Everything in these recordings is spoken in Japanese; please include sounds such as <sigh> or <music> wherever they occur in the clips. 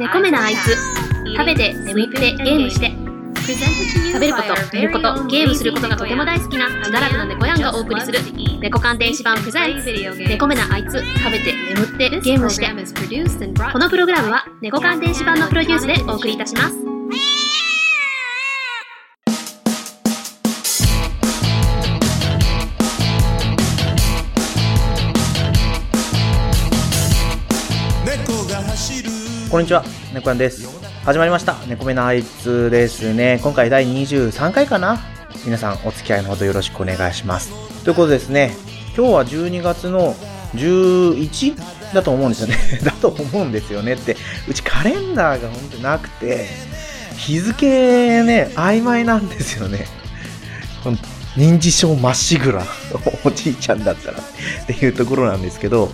猫目なあいつ食べて眠ってゲームして。食べること寝ることゲームすることがとても大好きな自堕落な猫やんがお送りする猫鑑電子版プレゼンツ。猫目なあいつ食べて眠ってゲームして。このプログラムは猫鑑電子版のプロデュースでお送りいたしますこんにちは、猫やんです。始まりました。猫目のあいつですね。今回第23回かな皆さんお付き合いのほどよろしくお願いします。ということですね、今日は12月の 11? だと思うんですよね。<laughs> だと思うんですよねって、うちカレンダーが本当になくて、日付ね、曖昧なんですよね。ほん認知症まっしぐら、おじいちゃんだったらっていうところなんですけど、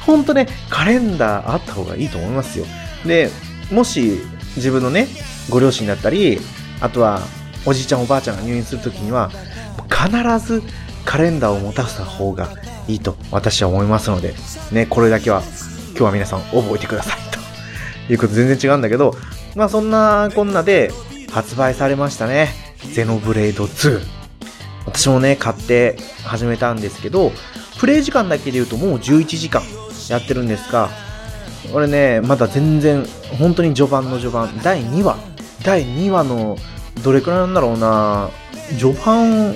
ほんとね、カレンダーあった方がいいと思いますよ。で、もし自分のね、ご両親だったり、あとはおじいちゃんおばあちゃんが入院するときには、必ずカレンダーを持たせた方がいいと私は思いますので、ね、これだけは今日は皆さん覚えてくださいと <laughs> いうこと全然違うんだけど、まあそんなこんなで発売されましたね。ゼノブレード2。私もね、買って始めたんですけど、プレイ時間だけで言うともう11時間やってるんですが、俺ね、まだ全然、本当に序盤の序盤、第2話、第2話の、どれくらいなんだろうな、序盤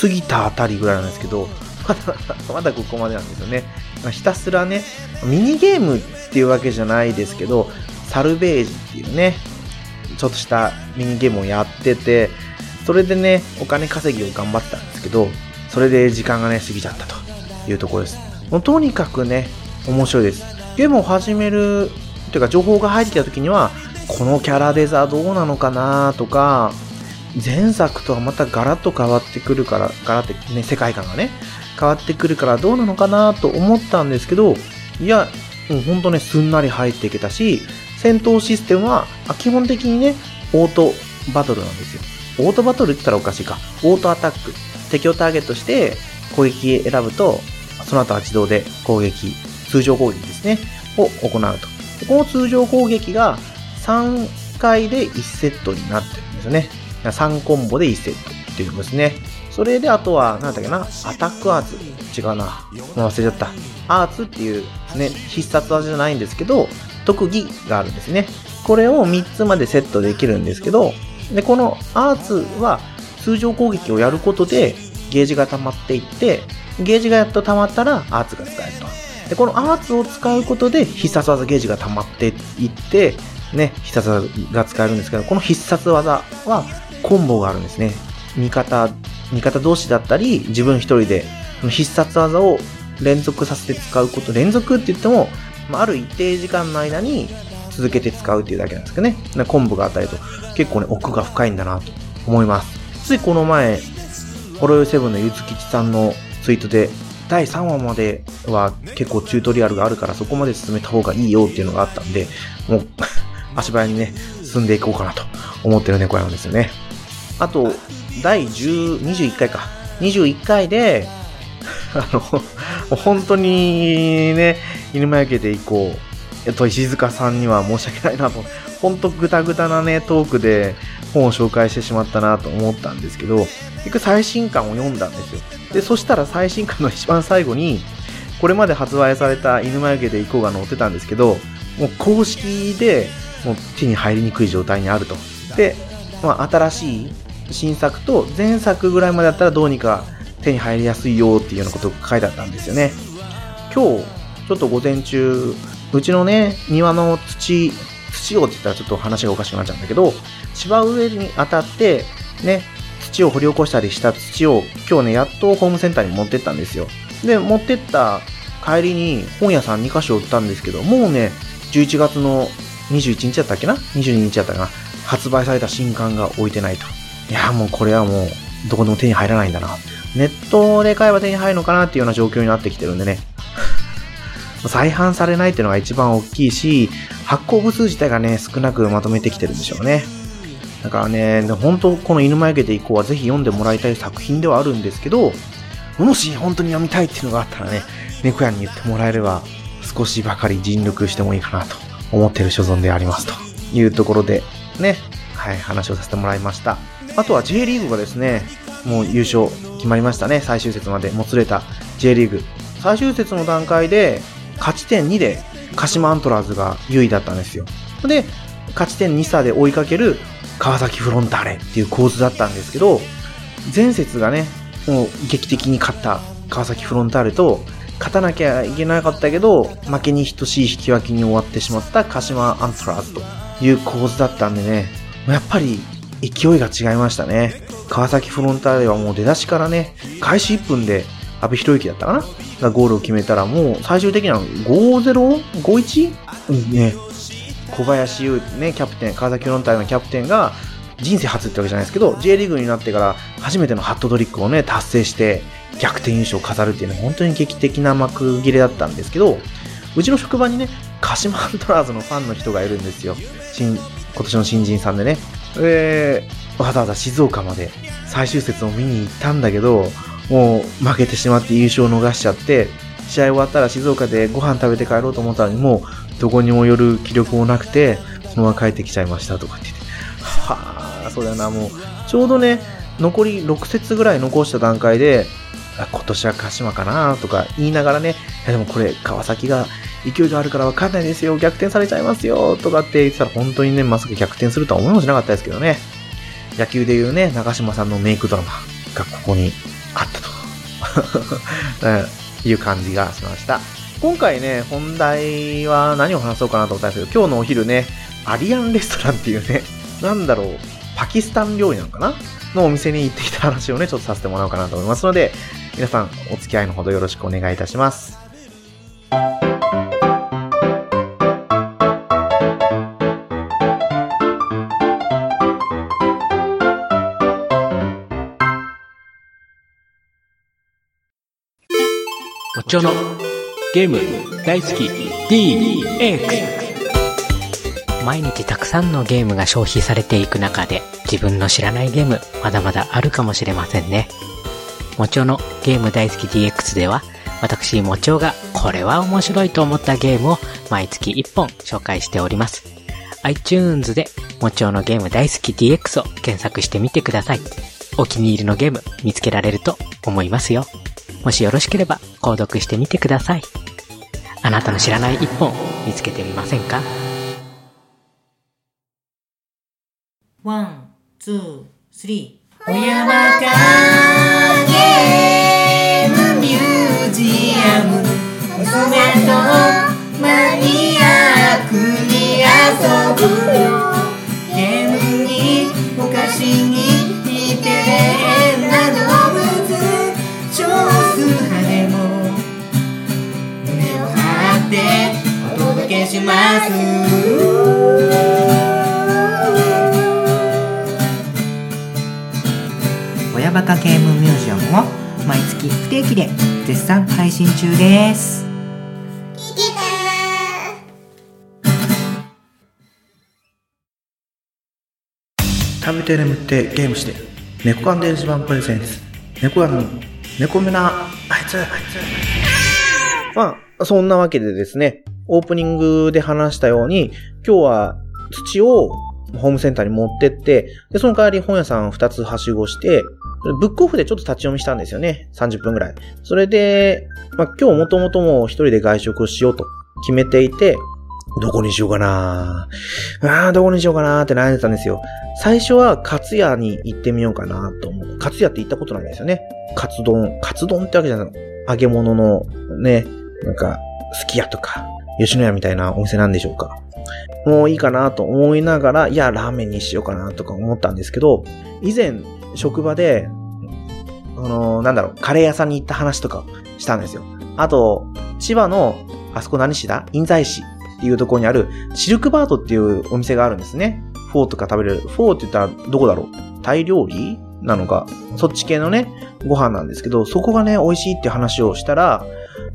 過ぎたあたりぐらいなんですけど、<laughs> まだ、まだここまでなんですよね。ひたすらね、ミニゲームっていうわけじゃないですけど、サルベージっていうね、ちょっとしたミニゲームをやってて、それでね、お金稼ぎを頑張ったんですけど、それで時間がね、過ぎちゃったというところです。もうとにかくね、面白いです。ゲームを始める、というか情報が入ってきた時には、このキャラデザどうなのかなとか、前作とはまたガラッと変わってくるから、ガラッてね、世界観がね、変わってくるからどうなのかなと思ったんですけど、いや、もうほんとね、すんなり入っていけたし、戦闘システムは、基本的にね、オートバトルなんですよ。オートバトルって言ったらおかしいか。オートアタック。敵をターゲットして攻撃選ぶと、その後は自動で攻撃、通常攻撃ですね、を行うと。この通常攻撃が3回で1セットになってるんですよね。3コンボで1セットっていうんですね。それであとは、なんだっけな、アタックアーツ。違うな。もう忘れちゃった。アーツっていうね、必殺技じゃないんですけど、特技があるんですね。これを3つまでセットできるんですけど、で、このアーツは通常攻撃をやることでゲージが溜まっていって、ゲージがやっと溜まったらアーツが使えると。で、このアーツを使うことで必殺技ゲージが溜まっていって、ね、必殺技が使えるんですけど、この必殺技はコンボがあるんですね。味方、味方同士だったり、自分一人で、この必殺技を連続させて使うこと、連続って言っても、まある一定時間の間に続けて使うっていうだけなんですけどね。コンボがあったりと、結構ね、奥が深いんだなと思います。ついこの前、ホロヨセブンのゆずきちさんのツイートで、第3話までは結構チュートリアルがあるからそこまで進めた方がいいよっていうのがあったんで、もう <laughs> 足早にね、進んでいこうかなと思ってる猫なんですよね。あと、第10、21回か。21回で、<laughs> あの、本当にね、犬間焼けて以降、えっと、石塚さんには申し訳ないなと、本当ぐたぐたなね、トークで本を紹介してしまったなと思ったんですけど、結局最新刊を読んだんですよ。で、そしたら最新刊の一番最後に、これまで発売された犬眉毛で行こうが載ってたんですけど、もう公式でもう手に入りにくい状態にあると。で、まあ、新しい新作と前作ぐらいまでだったらどうにか手に入りやすいよっていうようなことが書いてあったんですよね。今日、ちょっと午前中、うちのね、庭の土、土をって言ったらちょっと話がおかしくなっちゃうんだけど、芝植えに当たって、ね、土を掘り起こしたりした土を今日ね、やっとホームセンターに持ってったんですよ。で、持ってった帰りに本屋さん2カ所売ったんですけど、もうね、11月の21日だったっけな ?22 日だったかな発売された新刊が置いてないと。いや、もうこれはもう、どこでも手に入らないんだな。ネットで買えば手に入るのかなっていうような状況になってきてるんでね。<laughs> 再販されないっていうのが一番大きいし、発行部数自体がね、少なくまとめてきてるんでしょうね。だからね、本当この犬眉毛で以降はぜひ読んでもらいたい作品ではあるんですけど、もし本当に読みたいっていうのがあったらね、猫屋に言ってもらえれば、少しばかり尽力してもいいかなと思ってる所存でありますというところで、ね、はい、話をさせてもらいました。あとは J リーグがですね、もう優勝決まりましたね。最終節までもつれた J リーグ。最終節の段階で、勝ち点2で鹿島アントラーズが優位だったんですよ。で、勝ち点2差で追いかける川崎フロンターレっていう構図だったんですけど、前節がね、もう劇的に勝った川崎フロンターレと、勝たなきゃいけなかったけど、負けに等しい引き分けに終わってしまった鹿島アントラーズという構図だったんでね、やっぱり勢いが違いましたね。川崎フロンターレはもう出だしからね、開始1分で阿部博之だったかな？がゴールを決めたらもう最終的には 5-0?5-1? うんね。小林優ね、キャプテン、川崎フロンターレのキャプテンが人生初ってわけじゃないですけど、J リーグになってから初めてのハットトリックをね、達成して逆転優勝を飾るっていうのは本当に劇的な幕切れだったんですけど、うちの職場にね、鹿島アントラーズのファンの人がいるんですよ。新、今年の新人さんでね。えー、わざわざ静岡まで最終節を見に行ったんだけど、もう負けてしまって優勝を逃しちゃって、試合終わったら静岡でご飯食べて帰ろうと思ったのにもうどこにも寄る気力もなくて、そのまま帰ってきちゃいましたとかって言って。はあ、そうだよな、もう、ちょうどね、残り6節ぐらい残した段階で、あ今年は鹿島かなとか言いながらね、でもこれ川崎が勢いがあるから分かんないですよ、逆転されちゃいますよ、とかって言ってたら本当にね、まさか逆転するとは思いもしなかったですけどね。野球でいうね、長嶋さんのメイクドラマがここにあったと <laughs> いう感じがしました。今回ね、本題は何を話そうかなと思ったんですけど、今日のお昼ね、アリアンレストランっていうね、<laughs> なんだろう、パキスタン料理なのかな？のお店に行ってきた話をね、ちょっとさせてもらおうかなと思いますので、皆さんお付き合いのほどよろしくお願いいたします。お茶のゲーム大好き DX 毎日たくさんのゲームが消費されていく中で自分の知らないゲームまだまだあるかもしれませんね。もちおのゲーム大好き DX では私もちおがこれは面白いと思ったゲームを毎月1本紹介しております。iTunes でもちおのゲーム大好き DX を検索してみてください。お気に入りのゲーム見つけられると思いますよ。もしよろしければ購読してみてください。あなたの知らない一本見つけてみませんか？ One、two、three。小山か信中です。食べて眠ってゲームして猫缶電子版プレゼンツ。猫缶の猫目なあいつあいつ。まあそんなわけでですねオープニングで話したように今日は土をホームセンターに持ってって、で、その代わり本屋さん2つはしごして、ブックオフでちょっと立ち読みしたんですよね。30分ぐらい。それで、まあ、今日もともとも一人で外食をしようと決めていて、どこにしようかなああ、どこにしようかなって悩んでたんですよ。最初はカツ屋に行ってみようかなと思う。カツ屋って行ったことないんですよね。カツ丼。カツ丼ってわけじゃない。揚げ物のね、なんか、すき家とか、吉野家みたいなお店なんでしょうか。もういいかなと思いながら、いや、ラーメンにしようかなとか思ったんですけど、以前、職場で、あのー、なんだろう、カレー屋さんに行った話とかしたんですよ。あと、千葉の、あそこ何市だ？印西市っていうところにある、シルクバートっていうお店があるんですね。フォーとか食べれる。フォーって言ったらどこだろう？タイ料理なのか、そっち系のね、ご飯なんですけど、そこがね、美味しいって話をしたら、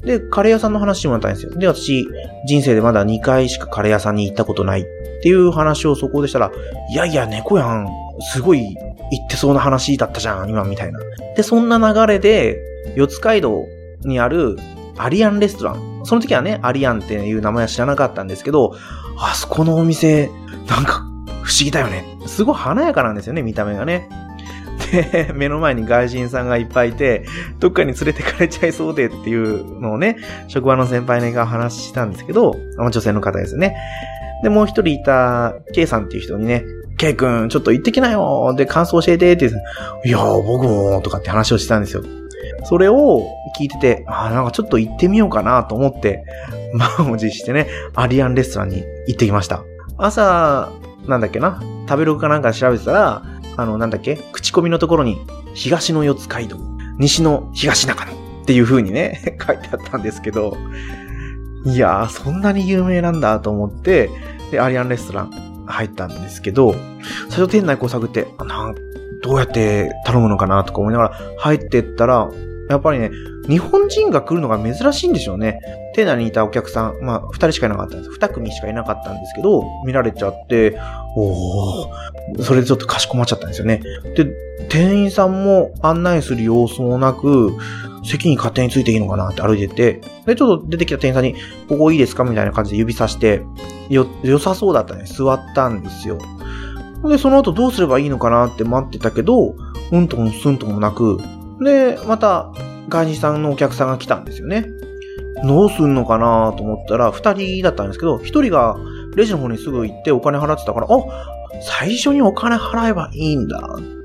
で、カレー屋さんの話もらったんですよ。で、私、人生でまだ2回しかカレー屋さんに行ったことないっていう話をそこでしたら、いやいや、猫やん、すごい言ってそうな話だったじゃん、今みたいな。で、そんな流れで、四街道にあるアリアンレストラン。その時はね、アリアンっていう名前は知らなかったんですけど、あそこのお店、なんか不思議だよね。すごい華やかなんですよね、見た目がね。で、目の前に外人さんがいっぱいいて、どっかに連れてかれちゃいそうでっていうのをね、職場の先輩が話したんですけど、女性の方ですね。で、もう一人いた K さんっていう人にね、K 君、ちょっと行ってきなよで、感想教えてって言って、いやー、僕も、とかって話をしてたんですよ。それを聞いてて、あーなんかちょっと行ってみようかなと思って、満を持してね、アリアンレストランに行ってきました。朝、なんだっけな、食べログかなんか調べてたら、あの、なんだっけ、口コミのところに、東の四つ街道、西の東中野っていう風にね、<laughs> 書いてあったんですけど、いやー、そんなに有名なんだと思って、で、アリアンレストラン入ったんですけど、最初店内こう探って、あなんどうやって頼むのかなとか思いながら入ってったら、やっぱりね、日本人が来るのが珍しいんでしょうね。店内にいたお客さん、まあ、二人しかいなかったんです。二組しかいなかったんですけど、見られちゃって、おー、それでちょっとかしこまっちゃったんですよね。で、店員さんも案内する様子もなく、席に勝手についていいのかなって歩いてて、で、ちょっと出てきた店員さんに、ここいいですかみたいな感じで指さして、よ、良さそうだったね。座ったんですよ。で、その後どうすればいいのかなって待ってたけど、うんともすんともなく、で、また、外人さんのお客さんが来たんですよね。どうすんのかなと思ったら、二人だったんですけど、一人がレジの方にすぐ行ってお金払ってたから、あ、最初にお金払えばいいんだ、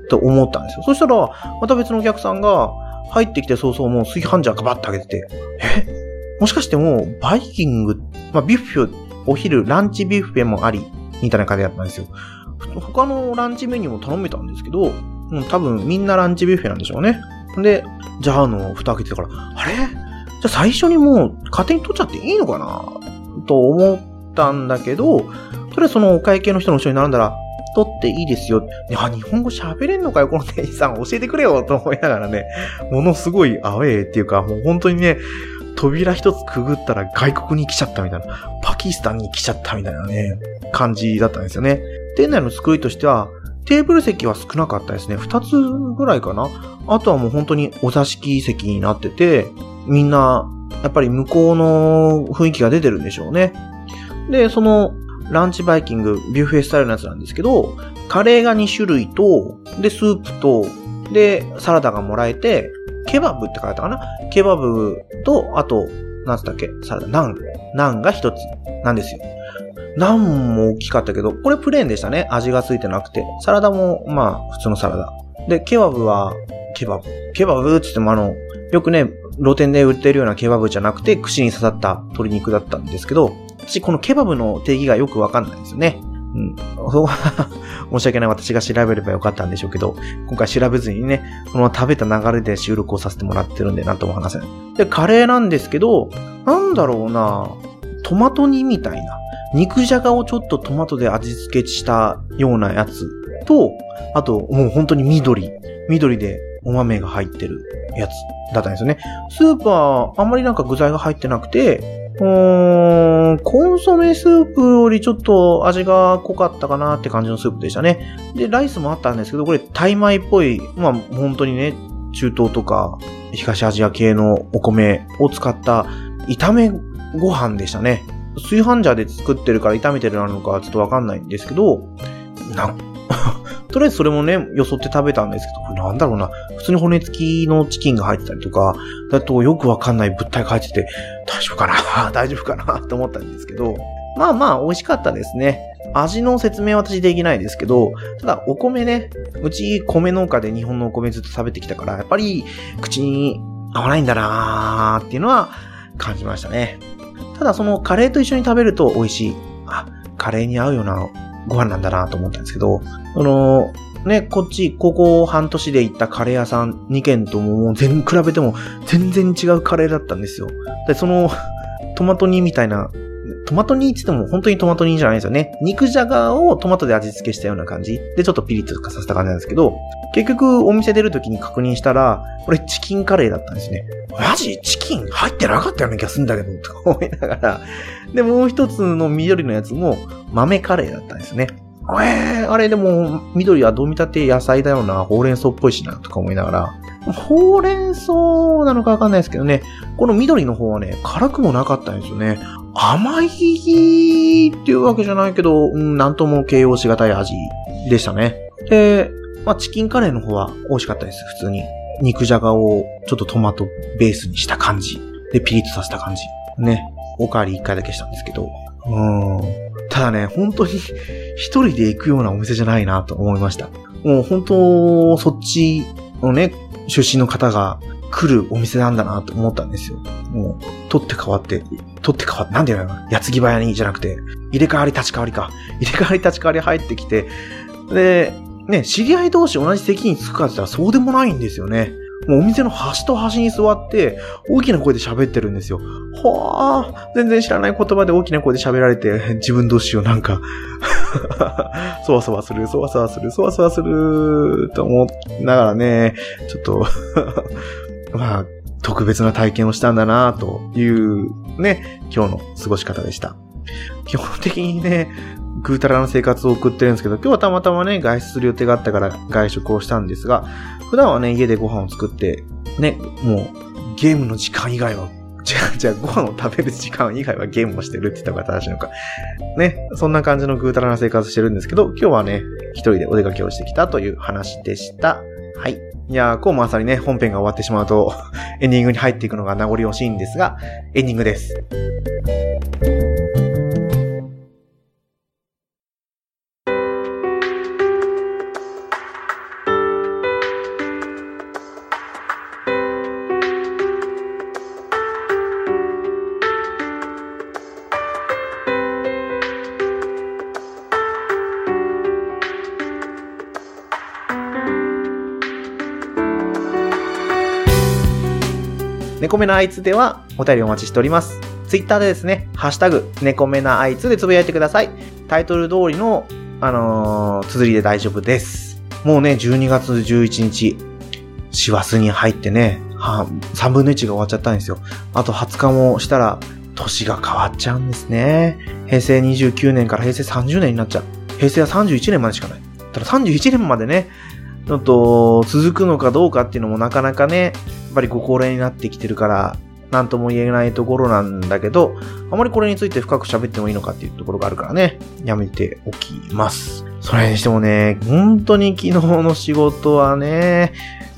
と思ったんですよ。そしたら、また別のお客さんが入ってきて早々もう炊飯ジャーガバッて開けてて、え？もしかしてもう、バイキング、まあ、ビュッフェ、お昼、ランチビュッフェもあり、みたいな感じだったんですよ。他のランチメニューも頼めたんですけど、う、多分みんなランチビュッフェなんでしょうね。で、ジャーの蓋開けてたから、あれ？じゃあ最初にもう勝手に取っちゃっていいのかな？と思ったんだけど、とりあえずそのお会計の人の後ろに並んだら、取っていいですよ。いや、日本語喋れんのかよ、この店員さん。教えてくれよ、と思いながらね、ものすごいアウェーっていうか、もう本当にね、扉一つくぐったら外国に来ちゃったみたいな、パキスタンに来ちゃったみたいなね、感じだったんですよね。店内の作りとしては、テーブル席は少なかったですね。二つぐらいかな。あとはもう本当にお座敷席になってて、みんな、やっぱり向こうの雰囲気が出てるんでしょうね。で、その、ランチバイキング、ビュッフェスタイルのやつなんですけど、カレーが2種類と、で、スープと、で、サラダがもらえて、ケバブって書いたかな？ケバブと、あと、なんつったっけ？サラダ、ナン。ナンが一つなんですよ。ナンも大きかったけど、これプレーンでしたね。味がついてなくて。サラダも、まあ、普通のサラダ。で、ケバブは、ケバブ。ケバブって言ってもあの、よくね、露店で売ってるようなケバブじゃなくて、串に刺さった鶏肉だったんですけど、私、このケバブの定義がよくわかんないんですよね。うん。そこは申し訳ない私が調べればよかったんでしょうけど、今回調べずにね、その食べた流れで収録をさせてもらってるんで、なんとも話せない。で、カレーなんですけど、なんだろうなトマト煮みたいな。肉じゃがをちょっとトマトで味付けしたようなやつと、あと、もう本当に緑。緑でお豆が入ってるやつだったんですよね。スープはあんまりなんか具材が入ってなくて、うーん、コンソメスープよりちょっと味が濃かったかなって感じのスープでしたね。で、ライスもあったんですけど、これタイ米っぽい、まあ本当にね、中東とか東アジア系のお米を使った炒めご飯でしたね。炊飯ジャーで作ってるから炒めてるなのかちょっとわかんないんですけど、な、とりあえずそれもね、よそって食べたんですけど、これなんだろうな。普通に骨付きのチキンが入ってたりとか、だとよくわかんない物体が入ってて、大丈夫かな？<laughs> 大丈夫かな？って思ったんですけど、まあまあ美味しかったですね。味の説明は私できないですけど、ただお米ね、うち米農家で日本のお米ずっと食べてきたから、やっぱり口に合わないんだなーっていうのは感じましたね。ただそのカレーと一緒に食べると美味しい。あ、カレーに合うようなご飯なんだなと思ったんですけど、あの、ね、こっち、ここ半年で行ったカレー屋さん2軒とも全、比べても全然違うカレーだったんですよ。で、その、トマト煮みたいな、トマト煮って言っても本当にトマト煮じゃないですよね。肉じゃがをトマトで味付けしたような感じ。で、ちょっとピリッとさせた感じなんですけど、結局お店出るときに確認したら、これチキンカレーだったんですね。マジチキン入ってなかったような気がするんだけど、と思いながら。で、もう一つの緑のやつも豆カレーだったんですね。えー、あれでも、緑はどう見たって野菜だよな、ほうれん草っぽいしな、とか思いながら。ほうれん草なのかわかんないですけどね、この緑の方はね、辛くもなかったんですよね。甘いっていうわけじゃないけど、うん、なんとも形容しがたい味でしたね。で、まあ、チキンカレーの方は美味しかったです、普通に。肉じゃがをちょっとトマトベースにした感じ。で、ピリッとさせた感じ。ね。おかわり一回だけしたんですけど。うん。ただね、本当に一人で行くようなお店じゃないなと思いました。もう本当、そっちのね、出身の方が来るお店なんだなと思ったんですよ。もう、取って変わって、取って変わって、なんていうのかな、矢継ぎ早にじゃなくて、入れ替わり立ち替わりか。入れ替わり立ち替わり入ってきて、で、ね、知り合い同士同じ席に着くかって言ったらそうでもないんですよね。もうお店の端と端に座って、大きな声で喋ってるんですよ。はあ、全然知らない言葉で大きな声で喋られて、自分同士をなんか、<laughs> そわそわする、そわそわする、そわそわする、と思いながらね、ちょっと、<laughs> まあ、特別な体験をしたんだなというね、今日の過ごし方でした。基本的にね、ぐうたらな生活を送ってるんですけど、今日はたまたまね、外出する予定があったから外食をしたんですが、普段はね、家でご飯を作って、ね、もう、ゲームの時間以外は、じゃあ、じゃあご飯を食べる時間以外はゲームをしてるって言った方が正しいのか。ね、そんな感じのぐうたらな生活してるんですけど、今日はね、一人でお出かけをしてきたという話でした。はい。いやー、こうもあさりね、本編が終わってしまうと、エンディングに入っていくのが名残惜しいんですが、エンディングです。猫目のあいつではお便りお待ちしております。ツイッターでですね、ハッシュタグ、猫目なあいつでつぶやいてください。タイトル通りの、あのー、綴りで大丈夫です。もうね、12月11日、師走に入ってね、は3分の1が終わっちゃったんですよ。あと20日もしたら、年が変わっちゃうんですね。平成29年から平成30年になっちゃう。平成は31年までしかない。ただ31年までね、ちょっと続くのかどうかっていうのもなかなかね、やっぱりご高齢になってきてるから、なんとも言えないところなんだけど、あまりこれについて深く喋ってもいいのかっていうところがあるからね、やめておきます。それにしてもね、本当に昨日の仕事はね、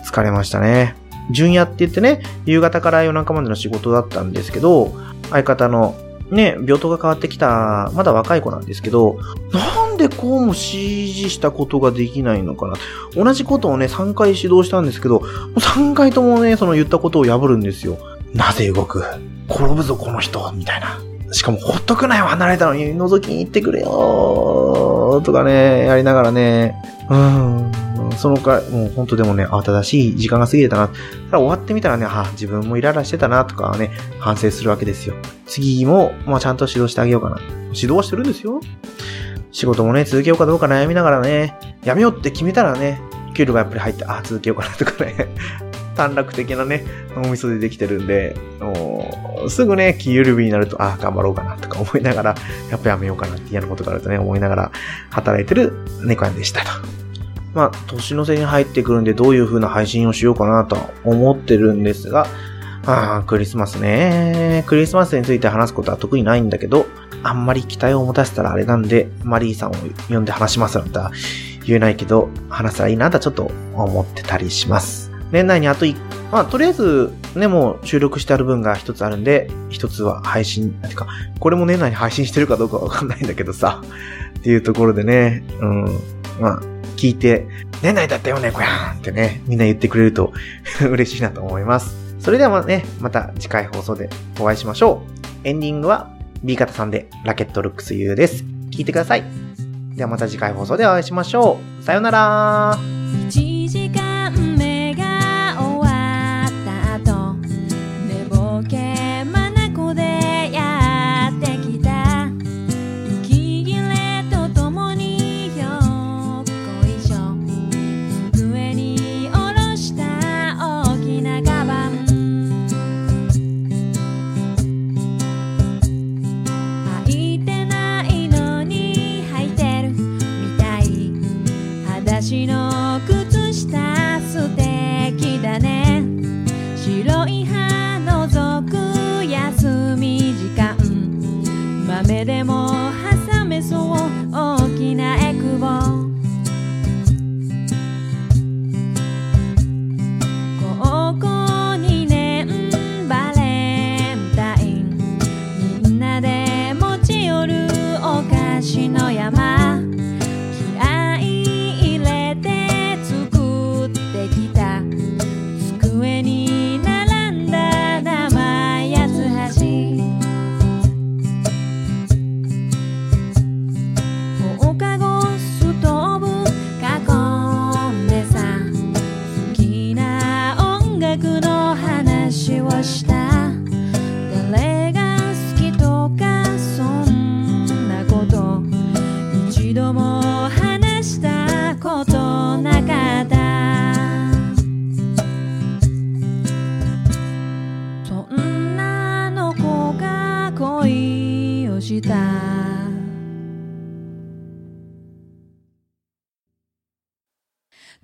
疲れましたね。順夜って言ってね、夕方から夜中までの仕事だったんですけど、相方のね、病棟が変わってきた、まだ若い子なんですけど、なでこうも指示したことができないのかな。同じことをね、3回指導したんですけど、3回ともね、その言ったことを破るんですよ。なぜ動く？転ぶぞ、この人みたいな。しかも、ほっとくなよ、離れたのに、覗きに行ってくれよとかね、やりながらね、うん、そのか、もう本当でもね、慌ただしい時間が過ぎてたな。ただ終わってみたらね、あ、自分もイライラしてたな、とかね、反省するわけですよ。次も、まあちゃんと指導してあげようかな。指導はしてるんですよ。仕事もね、続けようかどうか悩みながらね、やめようって決めたらね、給料がやっぱり入って、あ、続けようかなとかね、<laughs> 短絡的なね、脳みそでできてるんで、すぐね、気緩みになると、あ、頑張ろうかなとか思いながら、やっぱやめようかなって嫌なことがあるとね、思いながら働いてる猫やんでしたと。まあ、年の瀬に入ってくるんで、どういう風な配信をしようかなと思ってるんですが、ああ、クリスマスね。クリスマスについて話すことは特にないんだけど、あんまり期待を持たせたらあれなんで、マリーさんを呼んで話しますなんて言えないけど、話せたらいいなとちょっと思ってたりします。年内にあと1、まあ、とりあえず、ね、もう収録してある分が一つあるんで、一つは配信、てか、これも年内に配信してるかどうかわかんないんだけどさ、っていうところでね、うん、まあ、聞いて、年内だったよね、こやんってね、みんな言ってくれると <laughs> 嬉しいなと思います。それではまあね、また次回放送でお会いしましょう。エンディングは B 型さんでラケットルックス U です。聞いてください。ではまた次回放送でお会いしましょう。さようなら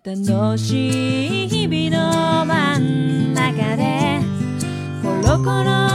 楽しい日々の真ん中でコロコロ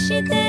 して